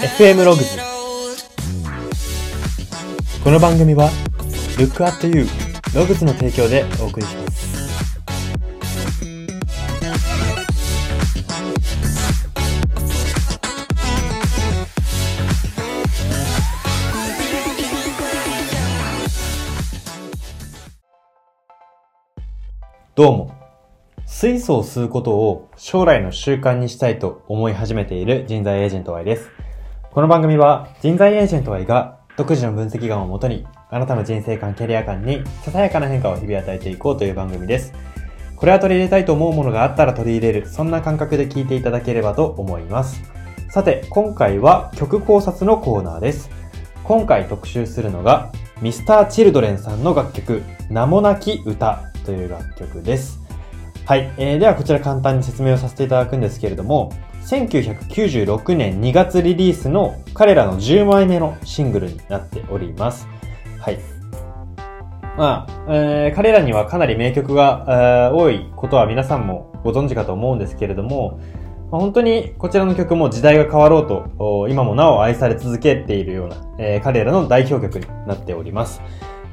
FM ログズこの番組は Look at You ログズの提供でお送りします。どうも。水素を吸うことを将来の習慣にしたいと思い始めている人材エージェント Y です。この番組は人材エージェント Y が独自の分析眼をもとにあなたの人生観、キャリア観にささやかな変化を日々与えていこうという番組です。これは取り入れたいと思うものがあったら取り入れる、そんな感覚で聞いていただければと思います。さて、今回は曲考察のコーナーです。今回特集するのが Mr.Children さんの楽曲名もなき歌という楽曲です。はい、えー、ではこちら簡単に説明をさせていただくんですけれども、1996年2月リリースの彼らの10枚目のシングルになっております。はい。まあ、えー彼らにはかなり名曲が、えー多いことは皆さんもご存知かと思うんですけれども、まあ本当にこちらの曲も時代が変わろうと、今もなお愛され続けているような、えー彼らの代表曲になっております。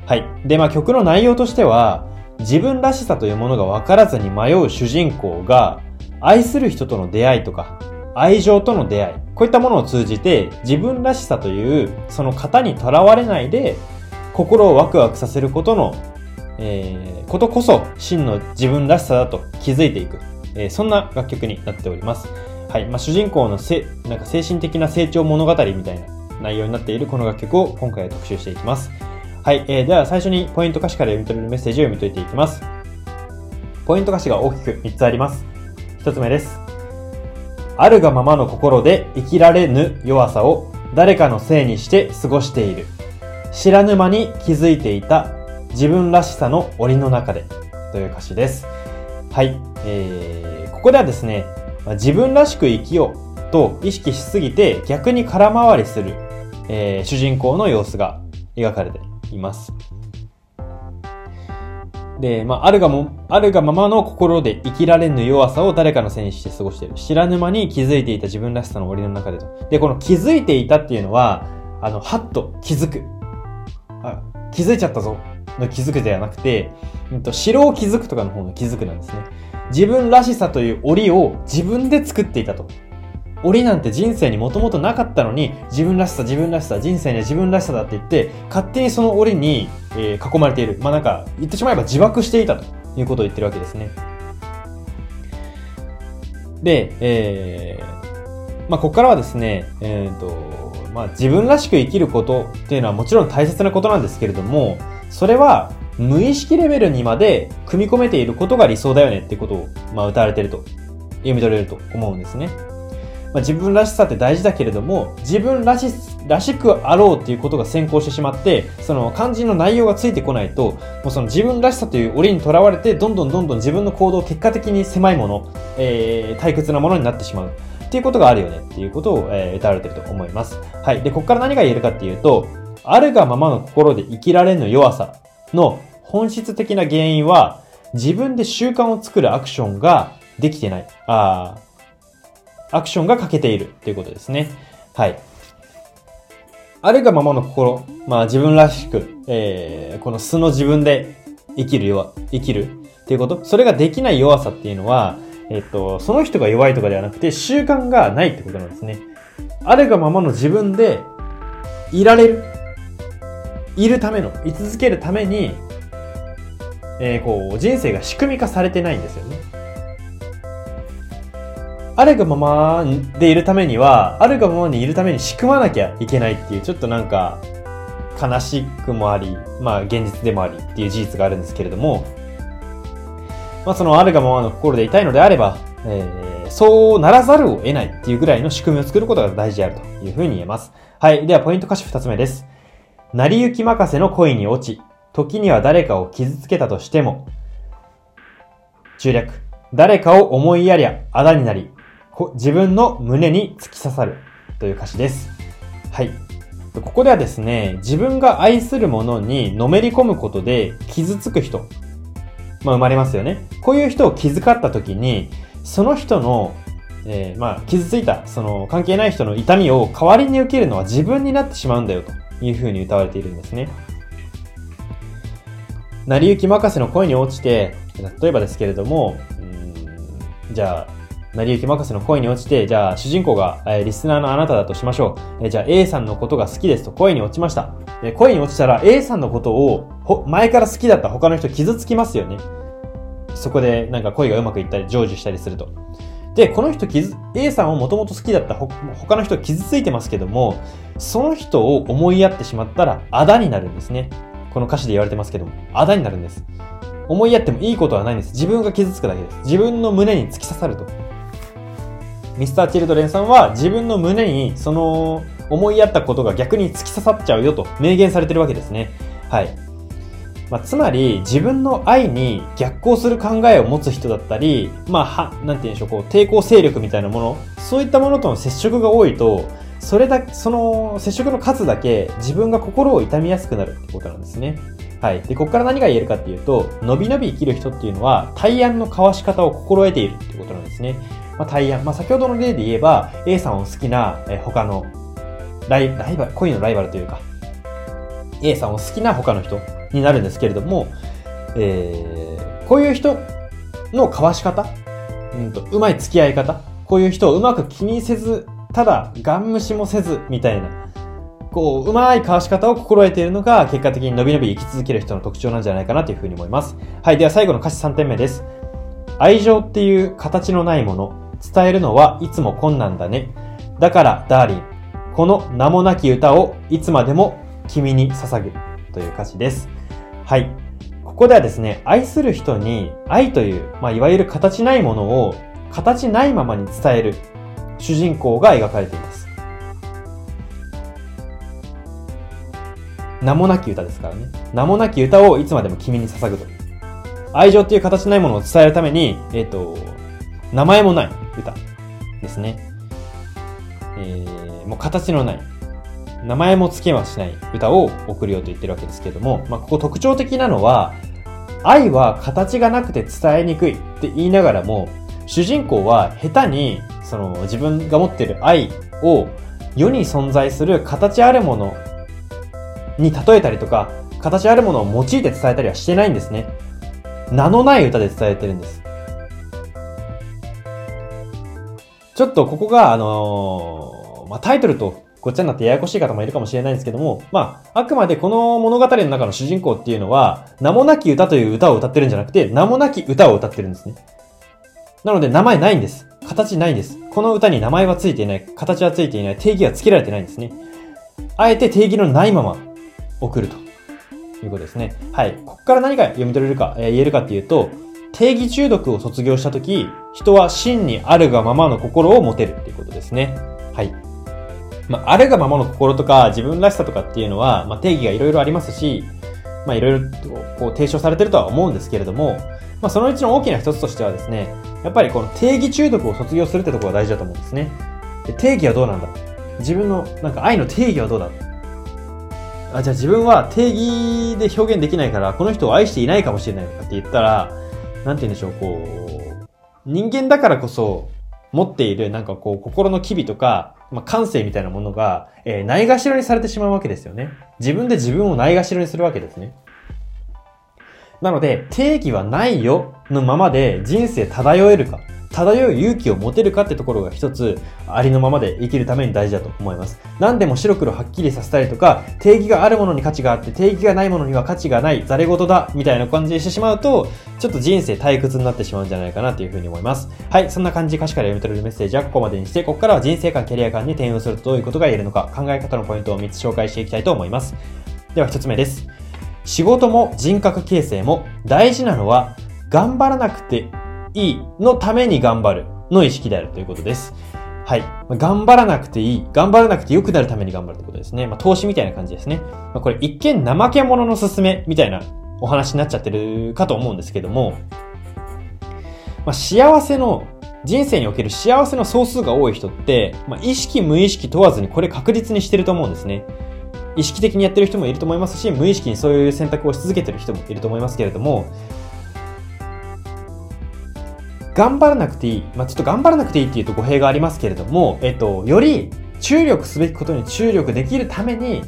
はい。で、まあ曲の内容としては、自分らしさというものが分からずに迷う主人公が、愛する人との出会いとか、愛情との出会い、こういったものを通じて、自分らしさという、その型にとらわれないで、心をワクワクさせることの、えーことこそ、真の自分らしさだと気づいていく。えーそんな楽曲になっております。はい。まあ、主人公のせ、なんか精神的な成長物語みたいな内容になっているこの楽曲を今回は特集していきます。はい。えーでは最初にポイント歌詞から読み取れるメッセージを読み解いていきます。ポイント歌詞が大きく3つあります。1つ目です。あるがままの心で生きられぬ弱さを誰かのせいにして過ごしている。知らぬ間に気づいていた自分らしさの檻の中でという歌詞です。はい。えー、ここではですね、自分らしく生きようと意識しすぎて逆に空回りする、えー主人公の様子が描かれています。で、まあ、あるがも、あるがままの心で生きられぬ弱さを誰かのせいにして過ごしている。知らぬ間に気づいていた自分らしさの檻の中でと。で、この気づいていたっていうのは、あの、はっと気づく。あ、気づいちゃったぞ。の気づくではなくて、うんと、城を気づくとかの方の気づくなんですね。自分らしさという檻を自分で作っていたと。檻なんて人生にもともとなかったのに、自分らしさ、自分らしさ、人生には自分らしさだって言って、勝手にその檻に、えー囲まれている。まあなんか、言ってしまえば自爆していたということを言ってるわけですね。で、えー、まあここからはですね、えっ、と、まあ自分らしく生きることっていうのはもちろん大切なことなんですけれども、それは無意識レベルにまで組み込めていることが理想だよねってことを、まあ歌われてると、読み取れると思うんですね。まあ、自分らしさって大事だけれども、自分らし、らしくあろうっていうことが先行してしまって、その肝心の内容がついてこないと、もうその自分らしさという檻にとらわれて、どんどんどんどん自分の行動、結果的に狭いもの、えー、退屈なものになってしまう。っていうことがあるよねっていうことを、えー、歌われてると思います。はい。で、ここから何が言えるかっていうと、あるがままの心で生きられぬ弱さの本質的な原因は、自分で習慣を作るアクションができてない。あーアクションが欠けているということですね。はい。あるがままの心、まあ自分らしく、えー、この素の自分で生きる弱、生きるっていうこと、それができない弱さっていうのは、えっと、その人が弱いとかではなくて習慣がないってことなんですね。あるがままの自分でいられる。いるための、居続けるために、えー、こう、人生が仕組み化されてないんですよね。あるがままでいるためには、あるがままにいるために仕組まなきゃいけないっていう、ちょっとなんか、悲しくもあり、まあ現実でもありっていう事実があるんですけれども、まあそのあるがままの心でいたいのであれば、えー、そうならざるを得ないっていうぐらいの仕組みを作ることが大事であるというふうに言えます。はい。ではポイント歌詞二つ目です。成り行き任せの恋に落ち、時には誰かを傷つけたとしても、中略。誰かを思いやりゃあだになり、自分の胸に突き刺さるという歌詞です。はい。ここではですね、自分が愛するものにのめり込むことで傷つく人、まあ生まれますよね。こういう人を気遣った時に、その人の、えー、まあ、傷ついた、その、関係ない人の痛みを代わりに受けるのは自分になってしまうんだよ、というふうに歌われているんですね。成り行き任せの恋に落ちて、例えばですけれども、うんじゃあ、成り行き任せの恋に落ちて、じゃあ主人公が、えー、リスナーのあなただとしましょう。えー、じゃあ A さんのことが好きですと恋に落ちました。えー、恋に落ちたら A さんのことを前から好きだった他の人傷つきますよね。そこでなんか恋がうまくいったり成就したりすると。で、この人傷、A さんをもともと好きだった他の人傷ついてますけども、その人を思いやってしまったらあだになるんですね。この歌詞で言われてますけども、あだになるんです。思いやってもいいことはないんです。自分が傷つくだけです。自分の胸に突き刺さると。ミスター・チルドレンさんは自分の胸にその思いやったことが逆に突き刺さっちゃうよと明言されてるわけですね。はい。まあ、つまり自分の愛に逆行する考えを持つ人だったり、まあ、は、なんて言うんでしょう、こう、抵抗勢力みたいなもの、そういったものとの接触が多いと、それだけ、その接触の数だけ自分が心を痛みやすくなるってことなんですね。はい。で、ここから何が言えるかっていうと、伸び伸び生きる人っていうのは、対案の交わし方を心得ているってことなんですね。まあ、対案。まあ、先ほどの例で言えば、A さんを好きな、え他の、ライライバル、恋のライバルというか、A さんを好きな他の人になるんですけれども、えー、こういう人の交わし方、うんと、うまい付き合い方、こういう人をうまく気にせず、ただ、ガン無視もせず、みたいな、こう、うまい交わし方を心得ているのが、結果的に伸び伸び生き続ける人の特徴なんじゃないかなというふうに思います。はい。では最後の歌詞3点目です。愛情っていう形のないもの、伝えるのはいつも困難だね。だから、ダーリン、この名もなき歌をいつまでも君に捧ぐという歌詞です。はい。ここではですね、愛する人に愛という、まあ、いわゆる形ないものを形ないままに伝える主人公が描かれています。名もなき歌ですからね。名もなき歌をいつまでも君に捧ぐと。愛情っていう形ないものを伝えるために、えっ、ー、と、名前もない歌ですね。えー、もう形のない、名前も付けはしない歌を送るよと言ってるわけですけども、まあ、ここ特徴的なのは、愛は形がなくて伝えにくいって言いながらも、主人公は下手に、その自分が持ってる愛を世に存在する形あるものに例えたりとか、形あるものを用いて伝えたりはしてないんですね。名のない歌で伝えてるんです。ちょっとここが、あのー、まあ、タイトルとごっちゃになってややこしい方もいるかもしれないんですけども、まあ、あくまでこの物語の中の主人公っていうのは、名もなき歌という歌を歌ってるんじゃなくて、名もなき歌を歌ってるんですね。なので名前ないんです。形ないんです。この歌に名前はついていない、形はついていない、定義はつけられてないんですね。あえて定義のないまま送るということですね。はい。ここから何が読み取れるか、えー、言えるかっていうと、定義中毒を卒業したとき、人は真にあるがままの心を持てるっていうことですね。はい。まあ、あるがままの心とか自分らしさとかっていうのは、まあ、定義がいろいろありますし、まあ、いろいろとこう提唱されてるとは思うんですけれども、まあ、そのうちの大きな一つとしてはですね、やっぱりこの定義中毒を卒業するってところが大事だと思うんですね。で定義はどうなんだ？自分の、なんか愛の定義はどうだ？あ、じゃあ自分は定義で表現できないから、この人を愛していないかもしれないとかって言ったら、なんて言うんでしょう、こう、人間だからこそ持っているなんかこう心の機微とか、まあ、感性みたいなものが、えー、ないがしろにされてしまうわけですよね。自分で自分をないがしろにするわけですね。なので、定義はないよのままで人生漂えるか。漂う勇気を持てるかってところが一つ、ありのままで生きるために大事だと思います。何でも白黒はっきりさせたりとか、定義があるものに価値があって、定義がないものには価値がない、ざれ言だ、みたいな感じにしてしまうと、ちょっと人生退屈になってしまうんじゃないかなというふうに思います。はい、そんな感じ歌詞から読み取れるメッセージはここまでにして、ここからは人生観、キャリア観に転用するとどういうことが言えるのか、考え方のポイントを3つ紹介していきたいと思います。では1つ目です。仕事も人格形成も大事なのは頑張らなくていいのために頑張るの意識であるということです。はい。頑張らなくていい。頑張らなくて良くなるために頑張るってことですね。まあ、投資みたいな感じですね。まあ、これ一見怠け者の勧めみたいなお話になっちゃってるかと思うんですけども、まあ、幸せの、人生における幸せの総数が多い人って、まあ、意識無意識問わずにこれ確実にしてると思うんですね。意識的にやってる人もいると思いますし、無意識にそういう選択をし続けてる人もいると思いますけれども、頑張らなくていい。まあ、ちょっと頑張らなくていいっていうと語弊がありますけれども、えっと、より注力すべきことに注力できるために、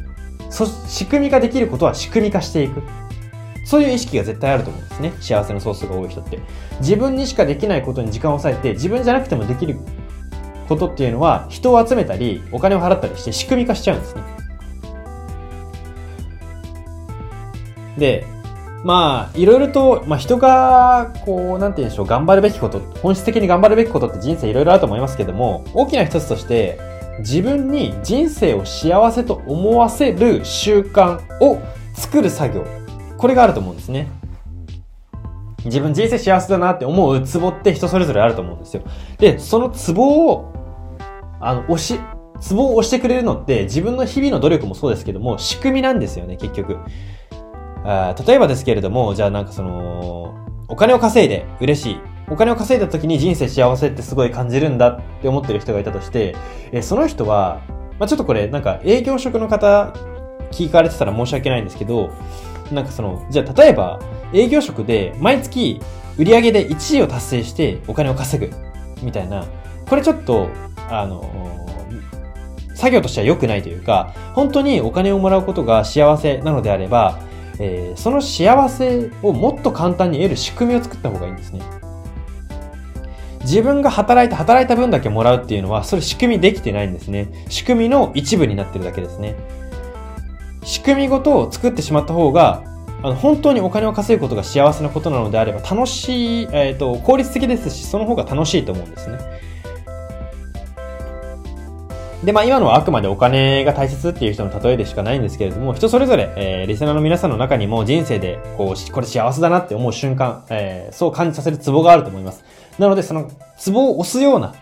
そ、仕組みができることは仕組み化していく。そういう意識が絶対あると思うんですね。幸せのソースが多い人って。自分にしかできないことに時間を割いて、自分じゃなくてもできることっていうのは、人を集めたり、お金を払ったりして仕組み化しちゃうんですね。で、まあ、いろいろと、まあ人が、こう、なんて言うんでしょう、頑張るべきこと、本質的に頑張るべきことって人生いろいろあると思いますけども、大きな一つとして、自分に人生を幸せと思わせる習慣を作る作業。これがあると思うんですね。自分人生幸せだなって思うツボって人それぞれあると思うんですよ。で、そのツボを、あの、押し、ツボを押してくれるのって自分の日々の努力もそうですけども、仕組みなんですよね、結局。あ例えばですけれども、じゃあなんかその、お金を稼いで嬉しい。お金を稼いだ時に人生幸せってすごい感じるんだって思ってる人がいたとして、えその人は、まあ、ちょっとこれなんか営業職の方聞かれてたら申し訳ないんですけど、なんかその、じゃあ例えば営業職で毎月売上で1位を達成してお金を稼ぐみたいな、これちょっと、あの、作業としては良くないというか、本当にお金をもらうことが幸せなのであれば、えー、その幸せをもっと簡単に得る仕組みを作った方がいいんですね。自分が働いて働いた分だけもらうっていうのは、それ仕組みできてないんですね。仕組みの一部になってるだけですね。仕組みごとを作ってしまった方が、あの、本当にお金を稼ぐことが幸せなことなのであれば、楽しい、えっ、ー、と、効率的ですし、その方が楽しいと思うんですね。で、まあ今のはあくまでお金が大切っていう人の例えでしかないんですけれども、人それぞれ、えー、リスナーの皆さんの中にも人生で、こう、これ幸せだなって思う瞬間、えー、そう感じさせるツボがあると思います。なので、そのツボを押すような、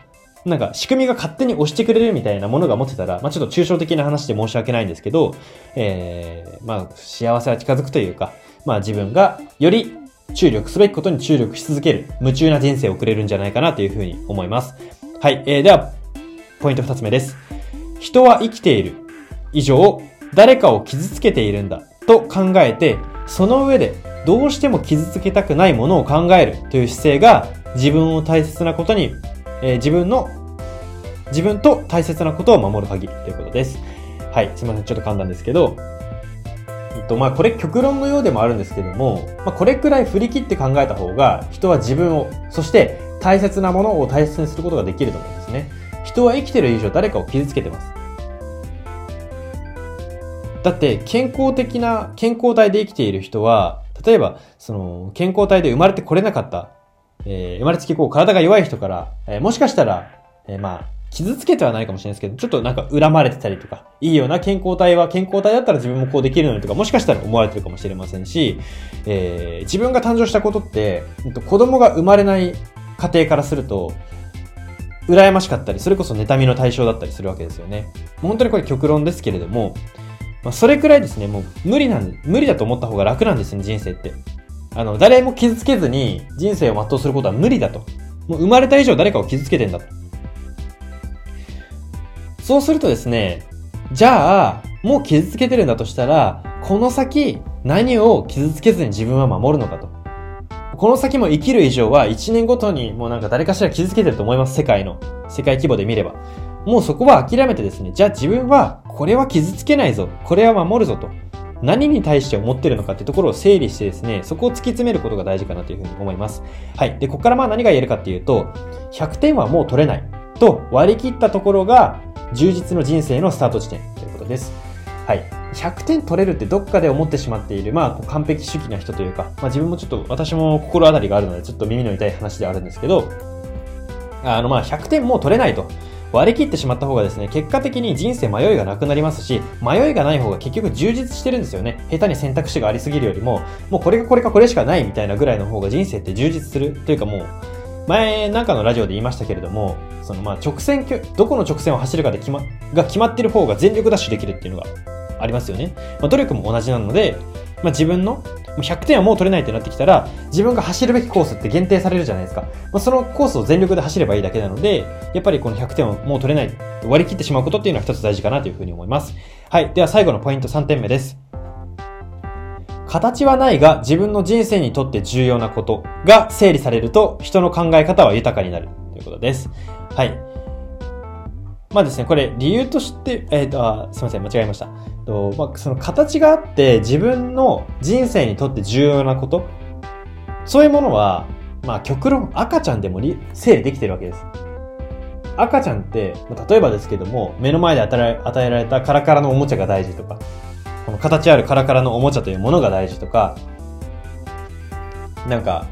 なんか仕組みが勝手に押してくれるみたいなものが持ってたら、まあちょっと抽象的な話で申し訳ないんですけど、えー、まあ幸せは近づくというか、まあ自分がより注力すべきことに注力し続ける、夢中な人生を送れるんじゃないかなというふうに思います。はい、えー、では、ポイント二つ目です。人は生きている以上、誰かを傷つけているんだと考えて、その上でどうしても傷つけたくないものを考えるという姿勢が自分を大切なことに、えー、自分の、自分と大切なことを守る鍵ということです。はい、すみません。ちょっと簡単ですけど、えっと、まあ、これ極論のようでもあるんですけども、まあ、これくらい振り切って考えた方が、人は自分を、そして大切なものを大切にすることができると思うんですね。人は生きてる以上誰かを傷つけてます。だって健康的な、健康体で生きている人は、例えば、その、健康体で生まれてこれなかった、えー、生まれつきこう体が弱い人から、えー、もしかしたら、えー、まあ、傷つけてはないかもしれないですけど、ちょっとなんか恨まれてたりとか、いいような健康体は健康体だったら自分もこうできるのにとか、もしかしたら思われてるかもしれませんし、えー、自分が誕生したことって、子供が生まれない家庭からすると、羨ましかったり、それこそ妬みの対象だったりするわけですよね。本当にこれ極論ですけれども、まあ、それくらいですね、もう無理なん、無理だと思った方が楽なんですね、人生って。あの、誰も傷つけずに人生を全うすることは無理だと。もう生まれた以上誰かを傷つけてんだと。そうするとですね、じゃあ、もう傷つけてるんだとしたら、この先何を傷つけずに自分は守るのかと。この先も生きる以上は1年ごとにもうなんか誰かしら傷つけてると思います。世界の。世界規模で見れば。もうそこは諦めてですね、じゃあ自分はこれは傷つけないぞ。これは守るぞと。何に対して思ってるのかっていうところを整理してですね、そこを突き詰めることが大事かなというふうに思います。はい。で、ここからまあ何が言えるかっていうと、100点はもう取れないと割り切ったところが充実の人生のスタート地点ということです。はい。100点取れるってどっかで思ってしまっている、まあ、完璧主義な人というか、まあ自分もちょっと、私も心当たりがあるので、ちょっと耳の痛い話ではあるんですけど、あの、まあ、100点もう取れないと。割り切ってしまった方がですね、結果的に人生迷いがなくなりますし、迷いがない方が結局充実してるんですよね。下手に選択肢がありすぎるよりも、もうこれがこれかこれしかないみたいなぐらいの方が人生って充実する。というかもう、前なんかのラジオで言いましたけれども、そのまあ直線、どこの直線を走るかで決ま、が決まってる方が全力ダッシュできるっていうのがありますよね。まあ、努力も同じなので、まあ、自分の100点はもう取れないってなってきたら、自分が走るべきコースって限定されるじゃないですか。まあ、そのコースを全力で走ればいいだけなので、やっぱりこの100点をもう取れない、割り切ってしまうことっていうのは一つ大事かなというふうに思います。はい。では最後のポイント3点目です。形はないが自分の人生にとって重要なことが整理されると人の考え方は豊かになるということです。はい。まあですね、これ理由として、えっ、ー、と、すいません、間違えました。とまあ、その形があって自分の人生にとって重要なこと、そういうものは、まあ極論赤ちゃんでも整理できてるわけです。赤ちゃんって、例えばですけども、目の前で与えられたカラカラのおもちゃが大事とか、この形あるカラカラのおもちゃというものが大事とか、なんか、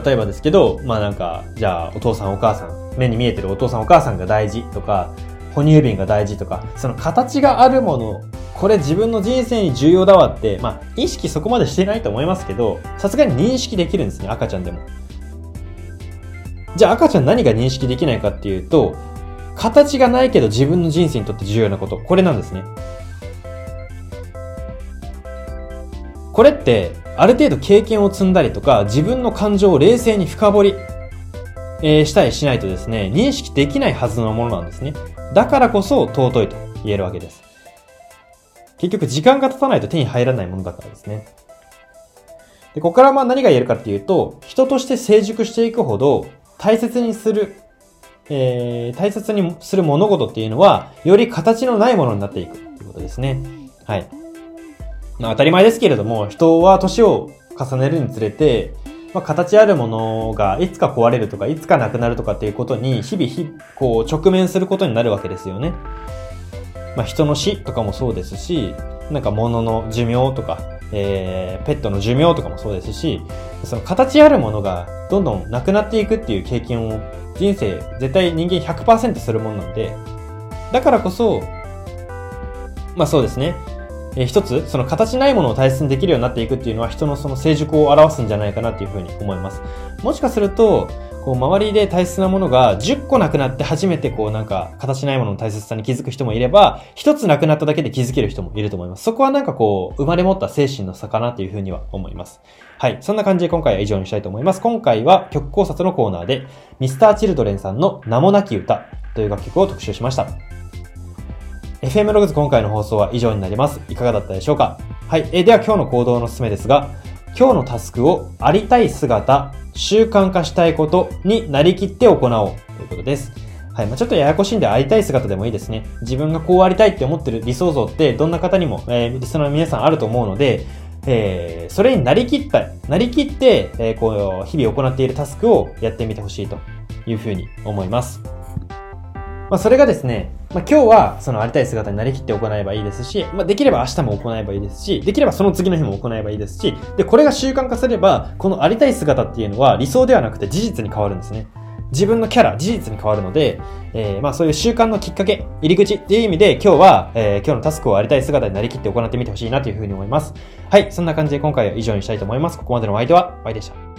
例えばですけど、まあなんか、じゃあお父さんお母さん、目に見えてるお父さんお母さんが大事とか、哺乳瓶が大事とか、その形があるもの、これ自分の人生に重要だわって、まあ意識そこまでしてないと思いますけど、さすがに認識できるんですね、赤ちゃんでも。じゃあ赤ちゃん何が認識できないかっていうと、形がないけど自分の人生にとって重要なこと、これなんですね。これって、ある程度経験を積んだりとか、自分の感情を冷静に深掘り、えー、したりしないとですね、認識できないはずのものなんですね。だからこそ尊いと言えるわけです。結局時間が経たないと手に入らないものだからですね。で、ここからまあ何が言えるかっていうと、人として成熟していくほど大切にする、えー、大切にする物事っていうのは、より形のないものになっていくっていうことですね。はい。まあ、当たり前ですけれども、人は年を重ねるにつれて、まあ、形あるものがいつか壊れるとか、いつかなくなるとかっていうことに、日々ひ、こう、直面することになるわけですよね。まあ、人の死とかもそうですし、なんか物の寿命とか、えー、ペットの寿命とかもそうですし、その形あるものがどんどんなくなっていくっていう経験を人生絶対人間100%するものなので、だからこそ、まあそうですね。えー、一つ、その形ないものを大切にできるようになっていくっていうのは人のその成熟を表すんじゃないかなっていうふうに思います。もしかすると、こう周りで大切なものが10個なくなって初めてこうなんか形ないものの大切さに気づく人もいれば、一つなくなっただけで気づける人もいると思います。そこはなんかこう、生まれ持った精神の差かなっていうふうには思います。はい。そんな感じで今回は以上にしたいと思います。今回は曲考察のコーナーで、Mr.Children さんの名もなき歌という楽曲を特集しました。FM ログズ今回の放送は以上になります。いかがだったでしょうか？はい。えー、では今日の行動のおすすめですが、今日のタスクをありたい姿、習慣化したいことになりきって行おうということです。はい。まあ、ちょっとややこしいんでありたい姿でもいいですね。自分がこうありたいって思ってる理想像ってどんな方にも、えー、リスナーの皆さんあると思うので、えー、それになりきった、なりきって、えー、こう、日々行っているタスクをやってみてほしいというふうに思います。まあ、それがですね、まあ、今日はそのありたい姿になりきって行えばいいですし、まあ、できれば明日も行えばいいですし、できればその次の日も行えばいいですし、で、これが習慣化すれば、このありたい姿っていうのは理想ではなくて事実に変わるんですね。自分のキャラ、事実に変わるので、えー、まあそういう習慣のきっかけ、入り口っていう意味で今日は、えー、今日のタスクをありたい姿になりきって行ってみてほしいなというふうに思います。はい、そんな感じで今回は以上にしたいと思います。ここまでのお相手は、バイでした。